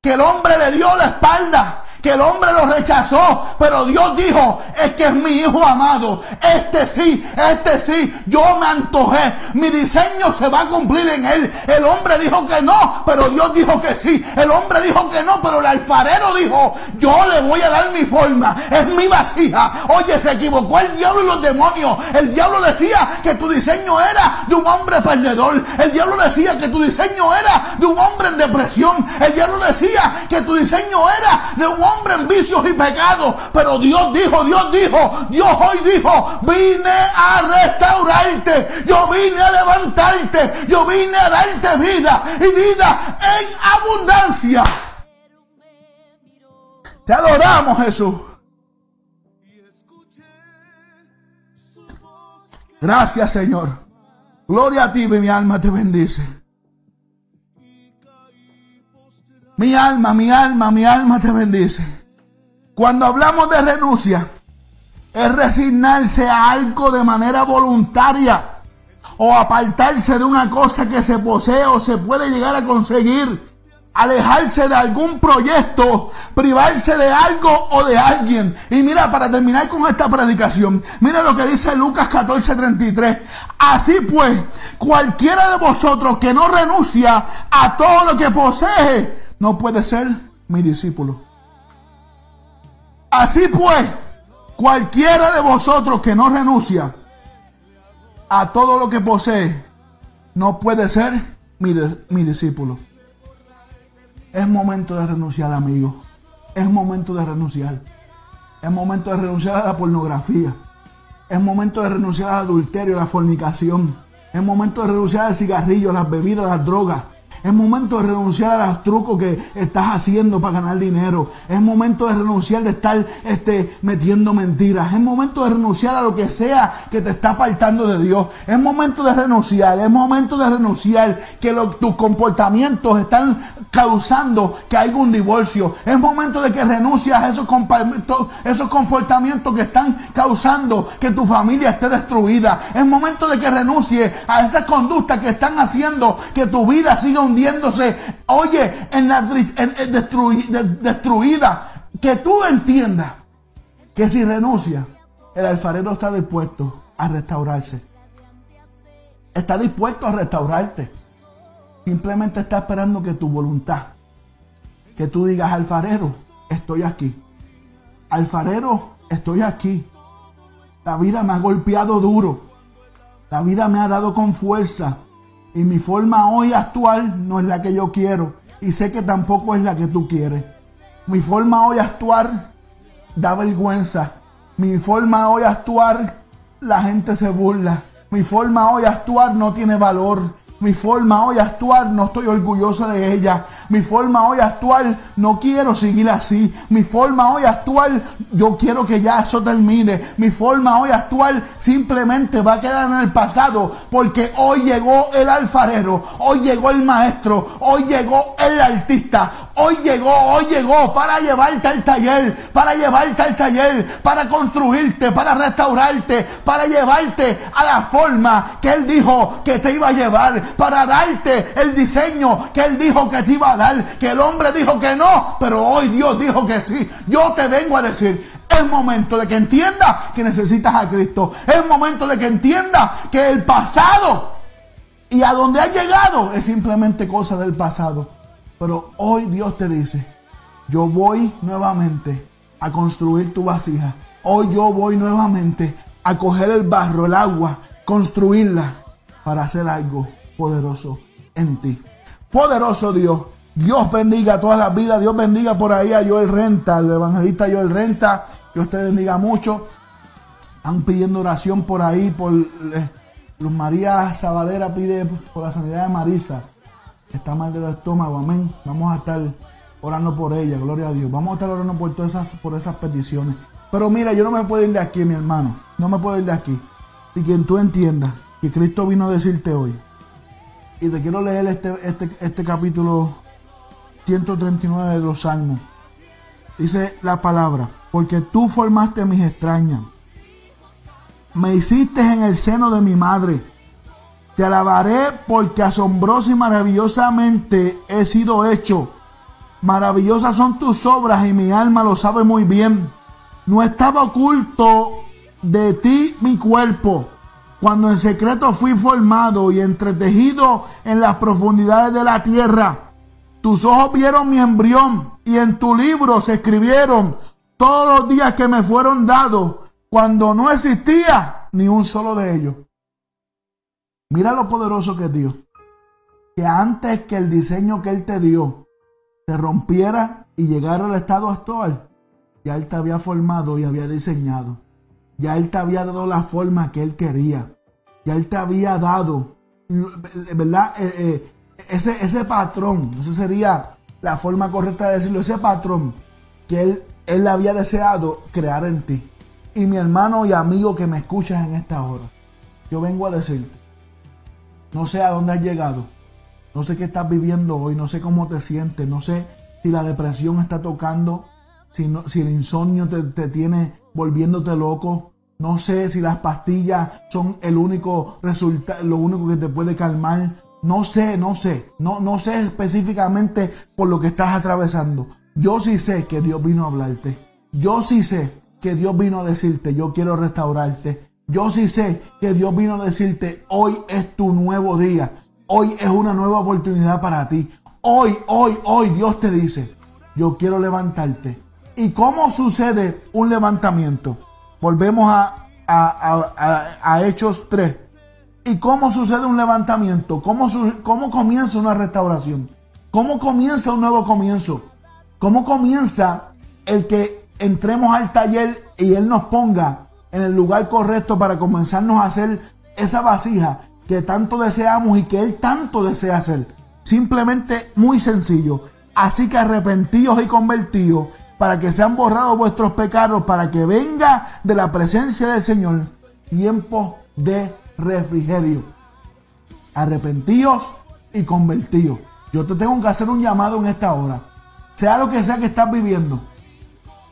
Que el hombre le dio la espalda que el hombre lo rechazó, pero Dios dijo, es que es mi hijo amado, este sí, este sí, yo me antojé, mi diseño se va a cumplir en él. El hombre dijo que no, pero Dios dijo que sí. El hombre dijo que no, pero el alfarero dijo, yo le voy a dar mi forma, es mi vasija. Oye, se equivocó el diablo y los demonios. El diablo decía que tu diseño era de un hombre perdedor. El diablo decía que tu diseño era de un hombre en depresión. El diablo decía que tu diseño era de un hombre hombre en vicios y pecados. Pero Dios dijo, Dios dijo, Dios hoy dijo, vine a restaurarte, yo vine a levantarte, yo vine a darte vida y vida en abundancia. Te adoramos Jesús. Gracias Señor. Gloria a ti, mi alma te bendice. Mi alma, mi alma, mi alma te bendice. Cuando hablamos de renuncia, es resignarse a algo de manera voluntaria o apartarse de una cosa que se posee o se puede llegar a conseguir. Alejarse de algún proyecto, privarse de algo o de alguien. Y mira, para terminar con esta predicación, mira lo que dice Lucas 14:33. Así pues, cualquiera de vosotros que no renuncia a todo lo que posee, no puede ser mi discípulo. Así pues, cualquiera de vosotros que no renuncia a todo lo que posee, no puede ser mi, mi discípulo. Es momento de renunciar, amigo. Es momento de renunciar. Es momento de renunciar a la pornografía. Es momento de renunciar al adulterio, a la fornicación. Es momento de renunciar al cigarrillo, a las bebidas, a las drogas. Es momento de renunciar a los trucos que estás haciendo para ganar dinero. Es momento de renunciar de estar este, metiendo mentiras. Es momento de renunciar a lo que sea que te está apartando de Dios. Es momento de renunciar. Es momento de renunciar que tus comportamientos están causando que haya un divorcio. Es momento de que renuncies a esos, compa- esos comportamientos que están causando que tu familia esté destruida. Es momento de que renuncies a esas conductas que están haciendo que tu vida siga hundiéndose. Oye, en la destruida. Que tú entiendas que si renuncia, el alfarero está dispuesto a restaurarse. Está dispuesto a restaurarte. Simplemente está esperando que tu voluntad, que tú digas, alfarero, estoy aquí. Alfarero, estoy aquí. La vida me ha golpeado duro. La vida me ha dado con fuerza. Y mi forma hoy actual no es la que yo quiero. Y sé que tampoco es la que tú quieres. Mi forma hoy actuar da vergüenza. Mi forma hoy actuar, la gente se burla. Mi forma hoy actuar no tiene valor. Mi forma hoy actuar no estoy orgulloso de ella. Mi forma hoy actuar no quiero seguir así. Mi forma hoy actuar yo quiero que ya eso termine. Mi forma hoy actuar simplemente va a quedar en el pasado porque hoy llegó el alfarero, hoy llegó el maestro, hoy llegó el artista, hoy llegó, hoy llegó para llevarte al taller, para llevarte al taller, para construirte, para restaurarte, para llevarte a la forma que él dijo que te iba a llevar, para darte el diseño que él dijo que te iba a dar, que el hombre dijo que no, pero hoy Dios dijo que sí. Yo te vengo a decir, es momento de que entiendas que necesitas a Cristo. Es momento de que entiendas que el pasado y a donde has llegado es simplemente cosa del pasado. Pero hoy Dios te dice, yo voy nuevamente a construir tu vasija. Hoy yo voy nuevamente a coger el barro, el agua, construirla para hacer algo poderoso en ti. Poderoso Dios. Dios bendiga todas las vidas. Dios bendiga por ahí a Joel Renta, el evangelista Joel Renta. Dios te bendiga mucho. Están pidiendo oración por ahí, por eh, Luz María Sabadera pide por la sanidad de Marisa. que Está mal del estómago, amén. Vamos a estar orando por ella, gloria a Dios. Vamos a estar orando por todas esas, por esas peticiones. Pero mira, yo no me puedo ir de aquí, mi hermano. No me puedo ir de aquí. Y quien tú entiendas que Cristo vino a decirte hoy. Y te quiero leer este, este, este capítulo 139 de los Salmos. Dice la palabra, porque tú formaste mis extrañas. Me hiciste en el seno de mi madre. Te alabaré porque asombrosa y maravillosamente he sido hecho. Maravillosas son tus obras y mi alma lo sabe muy bien. No estaba oculto de ti mi cuerpo, cuando en secreto fui formado y entretejido en las profundidades de la tierra. Tus ojos vieron mi embrión y en tu libro se escribieron todos los días que me fueron dados cuando no existía ni un solo de ellos. Mira lo poderoso que es Dios. Que antes que el diseño que Él te dio se rompiera y llegara al estado actual, ya Él te había formado y había diseñado. Ya Él te había dado la forma que Él quería. Ya Él te había dado, ¿verdad? Eh, eh, ese, ese patrón, esa sería la forma correcta de decirlo, ese patrón que Él, él había deseado crear en ti. Y mi hermano y amigo que me escuchas en esta hora, yo vengo a decirte, no sé a dónde has llegado, no sé qué estás viviendo hoy, no sé cómo te sientes, no sé si la depresión está tocando, si, no- si el insomnio te, te tiene volviéndote loco, no sé si las pastillas son el único resultado, lo único que te puede calmar. No sé, no sé, no, no sé específicamente por lo que estás atravesando. Yo sí sé que Dios vino a hablarte. Yo sí sé que Dios vino a decirte, yo quiero restaurarte. Yo sí sé que Dios vino a decirte, hoy es tu nuevo día. Hoy es una nueva oportunidad para ti. Hoy, hoy, hoy Dios te dice, yo quiero levantarte. ¿Y cómo sucede un levantamiento? Volvemos a, Hechos 3. ¿Y cómo sucede un levantamiento? ¿Cómo, ¿Cómo comienza una restauración? ¿Cómo comienza un nuevo comienzo? ¿Cómo comienza el que entremos al taller y Él nos ponga en el lugar correcto para comenzarnos a hacer esa vasija que tanto deseamos y que Él tanto desea hacer. Simplemente muy sencillo. Así que arrepentíos y convertíos para que sean borrados vuestros pecados, para que venga de la presencia del Señor tiempo de refrigerio. Arrepentíos y convertíos. Yo te tengo que hacer un llamado en esta hora. Sea lo que sea que estás viviendo,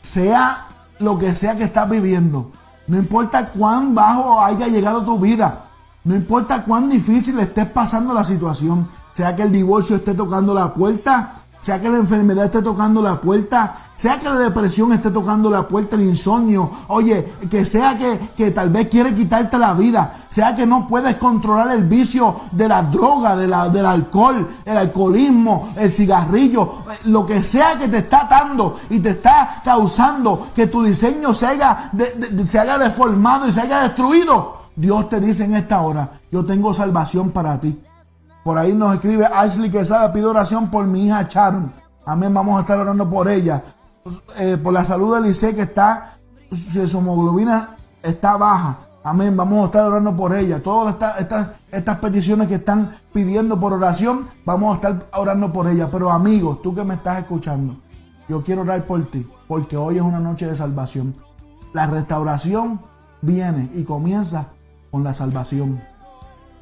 sea lo que sea que estás viviendo, no importa cuán bajo haya llegado tu vida, no importa cuán difícil estés pasando la situación, sea que el divorcio esté tocando la puerta, sea que la enfermedad esté tocando la puerta, sea que la depresión esté tocando la puerta, el insomnio, oye, que sea que, que tal vez quiere quitarte la vida, sea que no puedes controlar el vicio de la droga, de la, del alcohol, el alcoholismo, el cigarrillo, lo que sea que te está atando y te está causando que tu diseño se haga, se haga deformado y se haya destruido. Dios te dice en esta hora, yo tengo salvación para ti. Por ahí nos escribe Ashley Quesada, pido oración por mi hija Sharon. Amén, vamos a estar orando por ella. Eh, por la salud de Lice que está, su hemoglobina está baja. Amén, vamos a estar orando por ella. Todas estas, estas, estas peticiones que están pidiendo por oración, vamos a estar orando por ella. Pero amigos, tú que me estás escuchando, yo quiero orar por ti, porque hoy es una noche de salvación. La restauración viene y comienza con la salvación.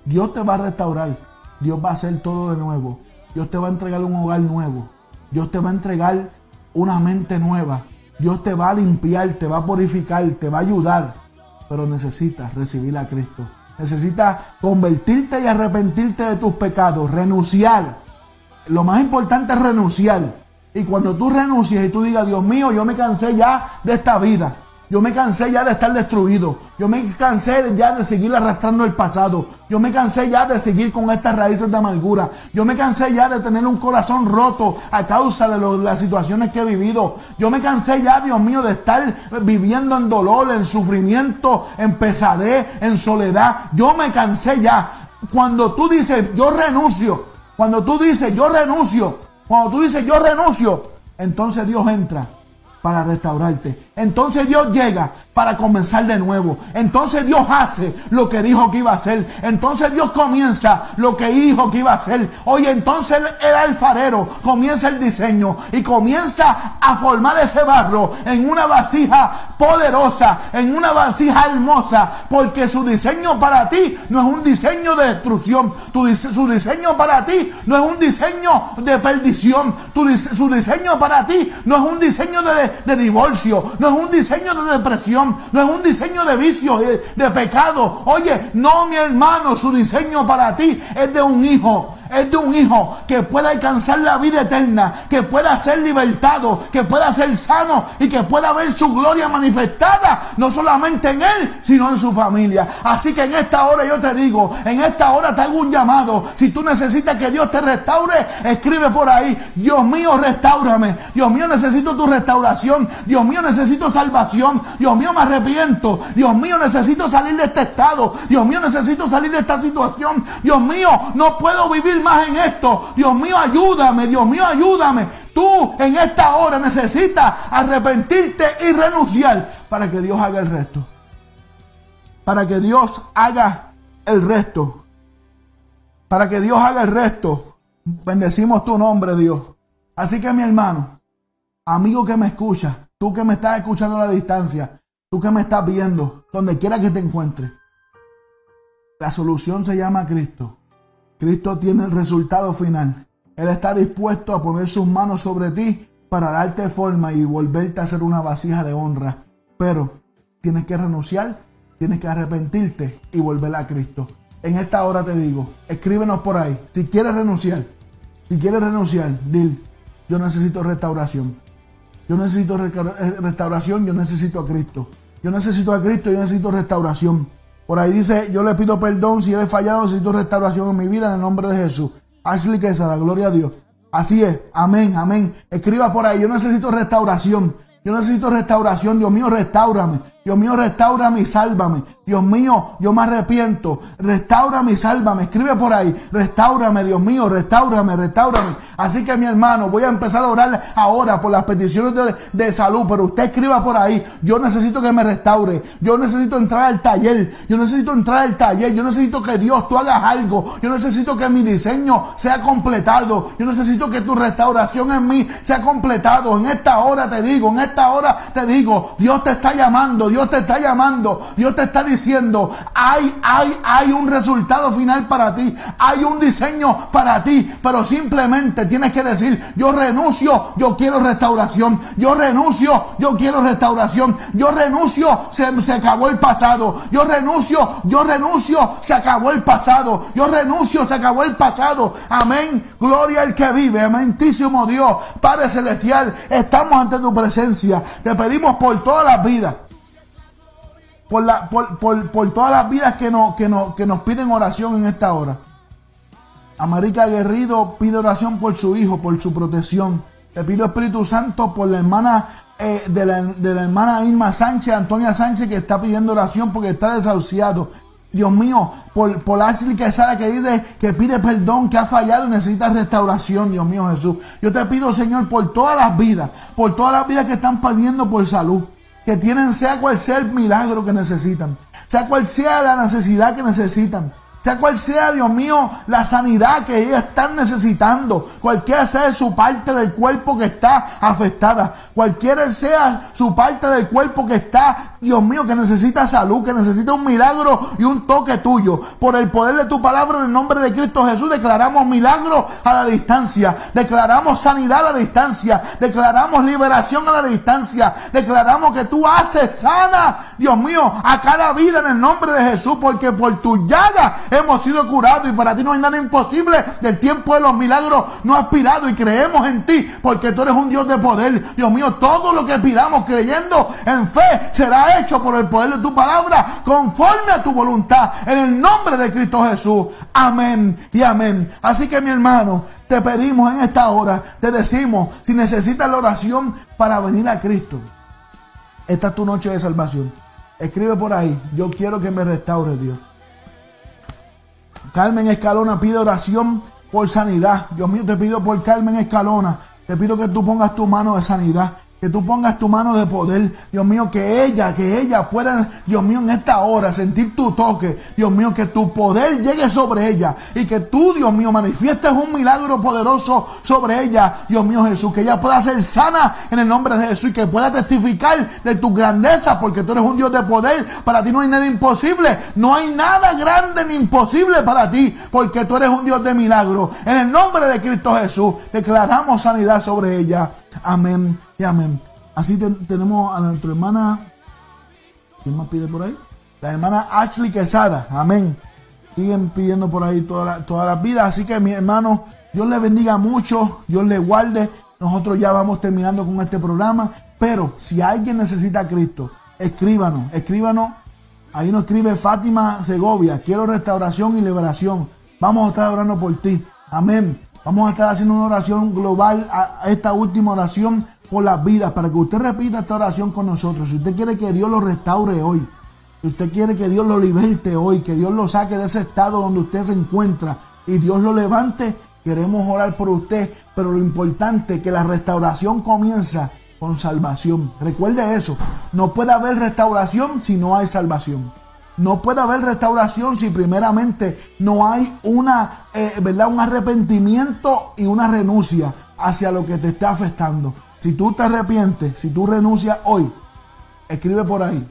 Dios te va a restaurar. Dios va a hacer todo de nuevo. Dios te va a entregar un hogar nuevo. Dios te va a entregar una mente nueva. Dios te va a limpiar, te va a purificar, te va a ayudar. Pero necesitas recibir a Cristo. Necesitas convertirte y arrepentirte de tus pecados. Renunciar. Lo más importante es renunciar. Y cuando tú renuncias y tú digas, Dios mío, yo me cansé ya de esta vida. Yo me cansé ya de estar destruido. Yo me cansé ya de seguir arrastrando el pasado. Yo me cansé ya de seguir con estas raíces de amargura. Yo me cansé ya de tener un corazón roto a causa de las situaciones que he vivido. Yo me cansé ya, Dios mío, de estar viviendo en dolor, en sufrimiento, en pesadez, en soledad. Yo me cansé ya. Cuando tú dices, yo renuncio. Cuando tú dices, yo renuncio. Cuando tú dices, yo renuncio. Entonces Dios entra para restaurarte. Entonces Dios llega para comenzar de nuevo. Entonces Dios hace lo que dijo que iba a hacer. Entonces Dios comienza lo que dijo que iba a hacer. Oye, entonces el alfarero comienza el diseño y comienza a formar ese barro en una vasija poderosa, en una vasija hermosa, porque su diseño para ti no es un diseño de destrucción. Su diseño para ti no es un diseño de perdición. Su diseño para ti no es un diseño de, de divorcio, no es un diseño de depresión, no es un diseño de vicio, de, de pecado. Oye, no, mi hermano, su diseño para ti es de un hijo. Es de un hijo que pueda alcanzar la vida eterna, que pueda ser libertado, que pueda ser sano y que pueda ver su gloria manifestada, no solamente en él, sino en su familia. Así que en esta hora yo te digo, en esta hora te hago un llamado. Si tú necesitas que Dios te restaure, escribe por ahí, Dios mío, restaurame. Dios mío, necesito tu restauración. Dios mío, necesito salvación. Dios mío, me arrepiento. Dios mío, necesito salir de este estado. Dios mío, necesito salir de esta situación. Dios mío, no puedo vivir más en esto. Dios mío, ayúdame. Dios mío, ayúdame. Tú en esta hora necesitas arrepentirte y renunciar para que Dios haga el resto. Para que Dios haga el resto. Para que Dios haga el resto. Bendecimos tu nombre, Dios. Así que mi hermano, amigo que me escucha, tú que me estás escuchando a la distancia, tú que me estás viendo, donde quiera que te encuentres, la solución se llama Cristo. Cristo tiene el resultado final. Él está dispuesto a poner sus manos sobre ti para darte forma y volverte a ser una vasija de honra. Pero tienes que renunciar, tienes que arrepentirte y volver a Cristo. En esta hora te digo, escríbenos por ahí. Si quieres renunciar, si quieres renunciar, dil, yo necesito restauración. Yo necesito restauración, yo necesito a Cristo. Yo necesito a Cristo, yo necesito restauración. Por ahí dice, yo le pido perdón si he fallado, necesito restauración en mi vida en el nombre de Jesús. Ashley Quesada, gloria a Dios. Así es, amén, amén. Escriba por ahí, yo necesito restauración. Yo necesito restauración. Dios mío, restaurame. Dios mío, restaurame y sálvame. Dios mío, yo me arrepiento. Restaurame y sálvame. Escribe por ahí. Restaurame, Dios mío, restaurame, restaurame. Así que mi hermano, voy a empezar a orar ahora por las peticiones de, de salud. Pero usted escriba por ahí. Yo necesito que me restaure. Yo necesito entrar al taller. Yo necesito entrar al taller. Yo necesito que Dios tú hagas algo. Yo necesito que mi diseño sea completado. Yo necesito que tu restauración en mí sea completado. En esta hora te digo, en esta hora te digo, Dios te está llamando, Dios te está llamando, Dios te está diciendo, hay, hay, hay un resultado final para ti, hay un diseño para ti, pero simplemente tienes que decir, yo renuncio, yo quiero restauración, yo renuncio, yo quiero restauración, yo renuncio, se, se acabó el pasado, yo renuncio, yo renuncio, se acabó el pasado, yo renuncio, se acabó el pasado, amén, gloria al que vive, amentísimo Dios, Padre Celestial, estamos ante tu presencia, te pedimos por todas las vidas, por, la, por, por- por todas las vidas que nos, que, nos, que nos piden oración en esta hora. América Guerrido pide oración por su hijo, por su protección. Te pido Espíritu Santo por la hermana eh, de, la, de la hermana Irma Sánchez, Antonia Sánchez, que está pidiendo oración porque está desahuciado. Dios mío, por, por Ashley Quesada que dice que pide perdón, que ha fallado y necesita restauración, Dios mío Jesús. Yo te pido, Señor, por todas las vidas, por todas las vidas que están pidiendo por salud, que tienen sea cual sea el milagro que necesitan, sea cual sea la necesidad que necesitan. Cual sea, Dios mío, la sanidad que ellos están necesitando, cualquiera sea su parte del cuerpo que está afectada, cualquiera sea su parte del cuerpo que está, Dios mío, que necesita salud, que necesita un milagro y un toque tuyo. Por el poder de tu palabra, en el nombre de Cristo Jesús, declaramos milagro a la distancia, declaramos sanidad a la distancia, declaramos liberación a la distancia, declaramos que tú haces sana, Dios mío, a cada vida en el nombre de Jesús, porque por tu llaga hemos sido curados y para ti no hay nada imposible. Del tiempo de los milagros no has pirado y creemos en ti, porque tú eres un Dios de poder. Dios mío, todo lo que pidamos creyendo en fe será hecho por el poder de tu palabra, conforme a tu voluntad, en el nombre de Cristo Jesús. Amén y amén. Así que mi hermano, te pedimos en esta hora, te decimos, si necesitas la oración para venir a Cristo, esta es tu noche de salvación. Escribe por ahí, yo quiero que me restaure Dios. Carmen Escalona pide oración por sanidad. Dios mío, te pido por Carmen Escalona. Te pido que tú pongas tu mano de sanidad, que tú pongas tu mano de poder. Dios mío, que ella, que ella pueda, Dios mío, en esta hora sentir tu toque. Dios mío, que tu poder llegue sobre ella y que tú, Dios mío, manifiestes un milagro poderoso sobre ella. Dios mío Jesús, que ella pueda ser sana en el nombre de Jesús y que pueda testificar de tu grandeza porque tú eres un Dios de poder. Para ti no hay nada imposible. No hay nada grande ni imposible para ti porque tú eres un Dios de milagro. En el nombre de Cristo Jesús declaramos sanidad sobre ella. Amén y amén. Así ten- tenemos a nuestra hermana. ¿Quién más pide por ahí? La hermana Ashley Quesada. Amén. Siguen pidiendo por ahí toda la- todas las vidas. Así que mi hermano, Dios le bendiga mucho. Dios le guarde. Nosotros ya vamos terminando con este programa. Pero si alguien necesita a Cristo, escríbanos. Escríbanos. Ahí nos escribe Fátima Segovia. Quiero restauración y liberación. Vamos a estar orando por ti. Amén. Vamos a estar haciendo una oración global a esta última oración por las vidas. Para que usted repita esta oración con nosotros. Si usted quiere que Dios lo restaure hoy. Si usted quiere que Dios lo liberte hoy, que Dios lo saque de ese estado donde usted se encuentra y Dios lo levante, queremos orar por usted. Pero lo importante es que la restauración comienza con salvación. Recuerde eso. No puede haber restauración si no hay salvación. No puede haber restauración si primeramente no hay una, eh, ¿verdad? un arrepentimiento y una renuncia hacia lo que te está afectando. Si tú te arrepientes, si tú renuncias hoy, escribe por ahí.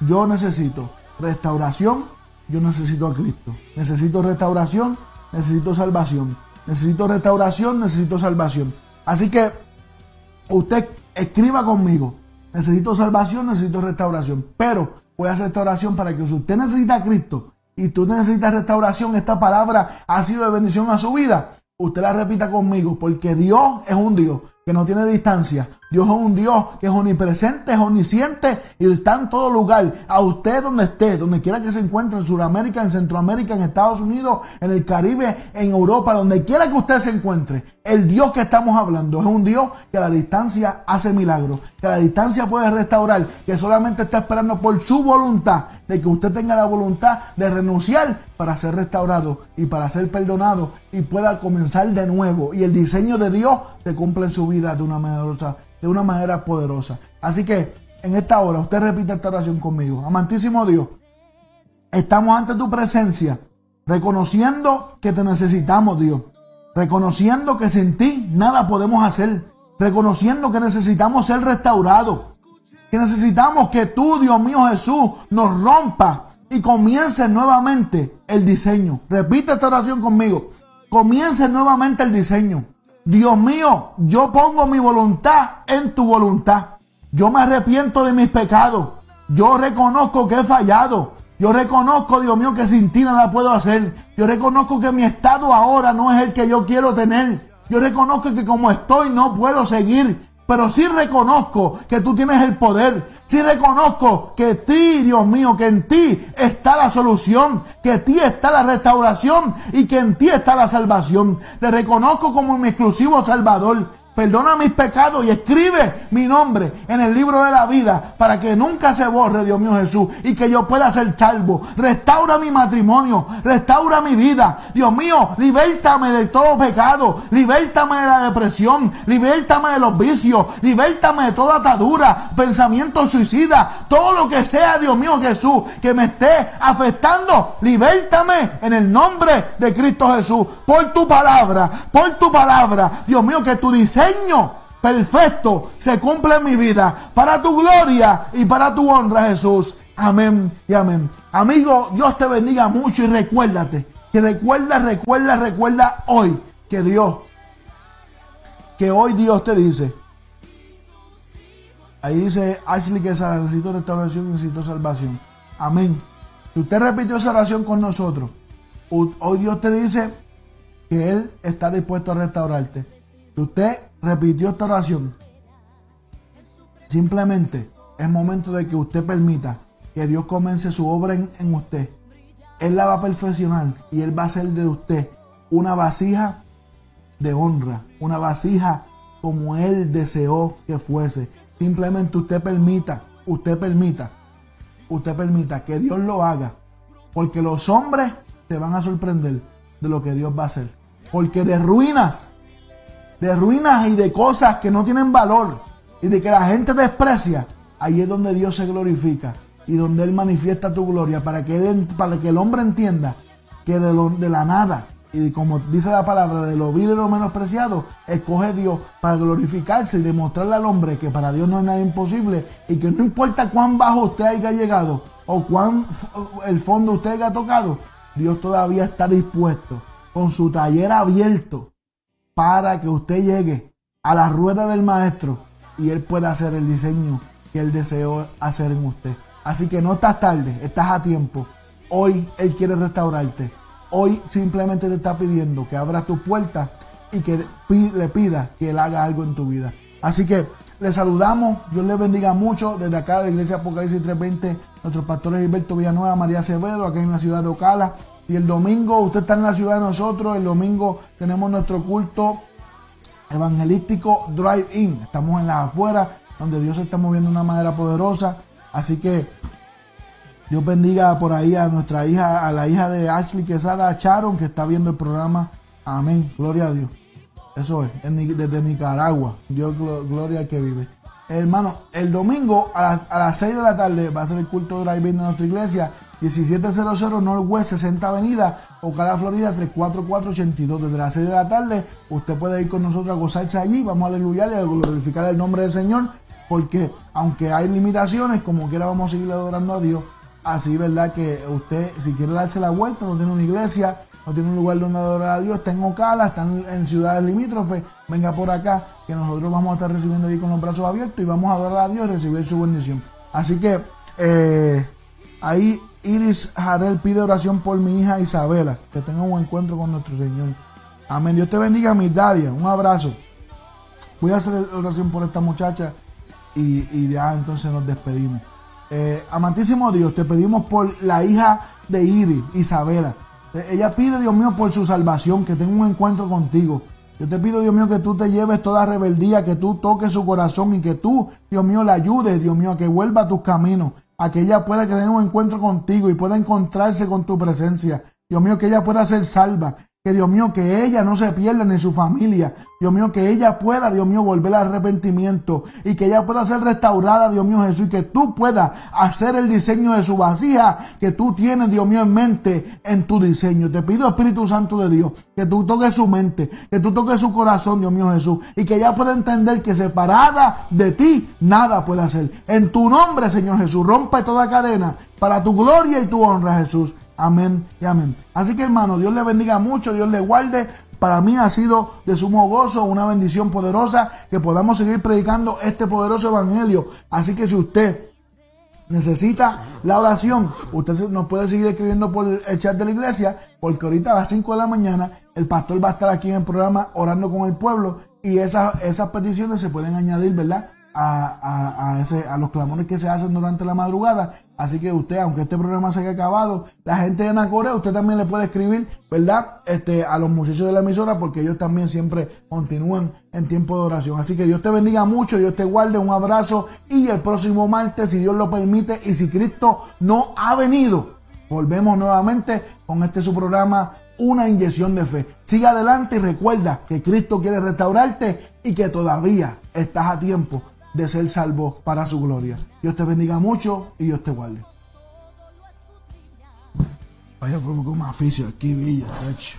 Yo necesito restauración, yo necesito a Cristo. Necesito restauración, necesito salvación. Necesito restauración, necesito salvación. Así que usted escriba conmigo. Necesito salvación, necesito restauración. Pero voy hacer esta oración para que si usted necesita a Cristo y tú necesitas restauración, esta palabra ha sido de bendición a su vida. Usted la repita conmigo, porque Dios es un Dios que no tiene distancia. Dios es un Dios que es omnipresente, es omnisciente y está en todo lugar. A usted donde esté, donde quiera que se encuentre, en Sudamérica, en Centroamérica, en Estados Unidos, en el Caribe, en Europa, donde quiera que usted se encuentre, el Dios que estamos hablando es un Dios que a la distancia hace milagros, que a la distancia puede restaurar, que solamente está esperando por su voluntad, de que usted tenga la voluntad de renunciar para ser restaurado y para ser perdonado y pueda comenzar de nuevo. Y el diseño de Dios se cumple en su vida de una manera, de una manera poderosa. Así que en esta hora usted repite esta oración conmigo. Amantísimo Dios, estamos ante tu presencia, reconociendo que te necesitamos, Dios. Reconociendo que sin ti nada podemos hacer. Reconociendo que necesitamos ser restaurados. Que necesitamos que tú, Dios mío Jesús, nos rompa y comience nuevamente el diseño. Repite esta oración conmigo. Comience nuevamente el diseño. Dios mío, yo pongo mi voluntad en tu voluntad. Yo me arrepiento de mis pecados. Yo reconozco que he fallado. Yo reconozco, Dios mío, que sin ti nada puedo hacer. Yo reconozco que mi estado ahora no es el que yo quiero tener. Yo reconozco que como estoy no puedo seguir. Pero sí reconozco que tú tienes el poder. Sí reconozco que ti, Dios mío, que en ti está la solución, que en ti está la restauración y que en ti está la salvación. Te reconozco como mi exclusivo Salvador. Perdona mis pecados y escribe mi nombre en el libro de la vida para que nunca se borre, Dios mío Jesús, y que yo pueda ser salvo. Restaura mi matrimonio, restaura mi vida. Dios mío, libértame de todo pecado, libértame de la depresión, libértame de los vicios, libértame de toda atadura, pensamiento suicida, todo lo que sea, Dios mío Jesús, que me esté afectando, libértame en el nombre de Cristo Jesús, por tu palabra, por tu palabra, Dios mío, que tu diseño perfecto se cumple en mi vida para tu gloria y para tu honra, Jesús. Amén y amén. Amigo, Dios te bendiga mucho y recuérdate que recuerda, recuerda, recuerda hoy que Dios, que hoy Dios te dice. Ahí dice Ashley que necesito restauración, necesito salvación. Amén. Si usted repitió esa oración con nosotros, hoy Dios te dice que Él está dispuesto a restaurarte. Si usted repitió esta oración, simplemente es momento de que usted permita que Dios comience su obra en, en usted. Él la va a perfeccionar y Él va a hacer de usted una vasija de honra, una vasija como Él deseó que fuese. Simplemente usted permita, usted permita, usted permita que Dios lo haga. Porque los hombres te van a sorprender de lo que Dios va a hacer. Porque de ruinas de ruinas y de cosas que no tienen valor y de que la gente desprecia, ahí es donde Dios se glorifica y donde Él manifiesta tu gloria para que, él, para que el hombre entienda que de, lo, de la nada y como dice la palabra, de lo vil y lo menospreciado, escoge Dios para glorificarse y demostrarle al hombre que para Dios no es nada imposible y que no importa cuán bajo usted haya llegado o cuán el fondo usted haya tocado, Dios todavía está dispuesto con su taller abierto para que usted llegue a la rueda del maestro y él pueda hacer el diseño que él deseó hacer en usted. Así que no estás tarde, estás a tiempo. Hoy él quiere restaurarte. Hoy simplemente te está pidiendo que abras tu puerta y que le pida que él haga algo en tu vida. Así que le saludamos, Dios le bendiga mucho desde acá de la iglesia Apocalipsis 320, nuestros pastores Gilberto Villanueva, María Acevedo, acá en la ciudad de Ocala. Y el domingo, usted está en la ciudad de nosotros, el domingo tenemos nuestro culto evangelístico Drive-In. Estamos en las afueras, donde Dios se está moviendo de una manera poderosa. Así que Dios bendiga por ahí a nuestra hija, a la hija de Ashley Quesada, Sharon, que está viendo el programa. Amén. Gloria a Dios. Eso es, desde Nicaragua. Dios, gloria al que vive. Hermano, el domingo a, las 6 de la tarde va a ser el culto drive-in de nuestra iglesia. 1700 Northwest 60 Avenida, Ocala, Florida 34482. Desde las 6 de la tarde usted puede ir con nosotros a gozarse allí. Vamos a aleluya y a glorificar el nombre del Señor. Porque aunque hay limitaciones, como quiera vamos a seguir adorando a Dios. Así, ¿verdad? Que usted, si quiere darse la vuelta, no tiene una iglesia, no tiene un lugar donde adorar a Dios, está en Ocala, está en, ciudades limítrofes, venga por acá, que nosotros vamos a estar recibiendo ahí con los brazos abiertos y vamos a adorar a Dios y recibir su bendición. Así que eh, ahí Iris Jarel pide oración por mi hija Isabela, que tenga un encuentro con nuestro Señor. Amén. Dios te bendiga, mi Daria. Un abrazo. Voy a hacer oración por esta muchacha y, y ya entonces nos despedimos. Eh, amantísimo Dios, te pedimos por la hija de Iris, Isabela. Eh, Ella pide, Dios mío, por su salvación, que tenga un encuentro contigo. Yo te pido, Dios mío, que tú te lleves toda rebeldía, que tú toques su corazón y que tú, Dios mío, la ayudes, Dios mío, a que vuelva a tus caminos, a que ella pueda tener un encuentro contigo y pueda encontrarse con tu presencia. Dios mío, que ella pueda ser salva. Que Dios mío, que ella no se pierda ni su familia. Dios mío, que ella pueda, Dios mío, volver al arrepentimiento. Y que ella pueda ser restaurada, Dios mío Jesús. Y que tú puedas hacer el diseño de su vasija que tú tienes, Dios mío, en mente en tu diseño. Te pido, Espíritu Santo de Dios, que tú toques su mente, que tú toques su corazón, Dios mío Jesús. Y que ella pueda entender que separada de ti, nada puede hacer. En tu nombre, Señor Jesús, rompe toda cadena para tu gloria y tu honra, Jesús. Amén y amén. Así que hermano, Dios le bendiga mucho, Dios le guarde. Para mí ha sido de sumo gozo, una bendición poderosa que podamos seguir predicando este poderoso evangelio. Así que si usted necesita la oración, usted nos puede seguir escribiendo por el chat de la iglesia, porque ahorita a las 5 de la mañana el pastor va a estar aquí en el programa orando con el pueblo y esas, esas peticiones se pueden añadir, ¿verdad? A, a- a ese, a los clamores que se hacen durante la madrugada. Así que usted, aunque este programa se haya acabado, la gente de Nacorea, usted también le puede escribir, ¿verdad? Este, a los muchachos de la emisora, porque ellos también siempre continúan en tiempo de oración. Así que Dios te bendiga mucho, Dios te guarde, un abrazo y el próximo martes, si Dios lo permite y si Cristo no ha venido, volvemos nuevamente con este su programa una inyección de fe. Sigue adelante y recuerda que Cristo quiere restaurarte y que todavía estás a tiempo de ser salvo para su gloria. Dios te bendiga mucho y Dios te guarde. Vaya provocó un aficio aquí, Villa. tacho.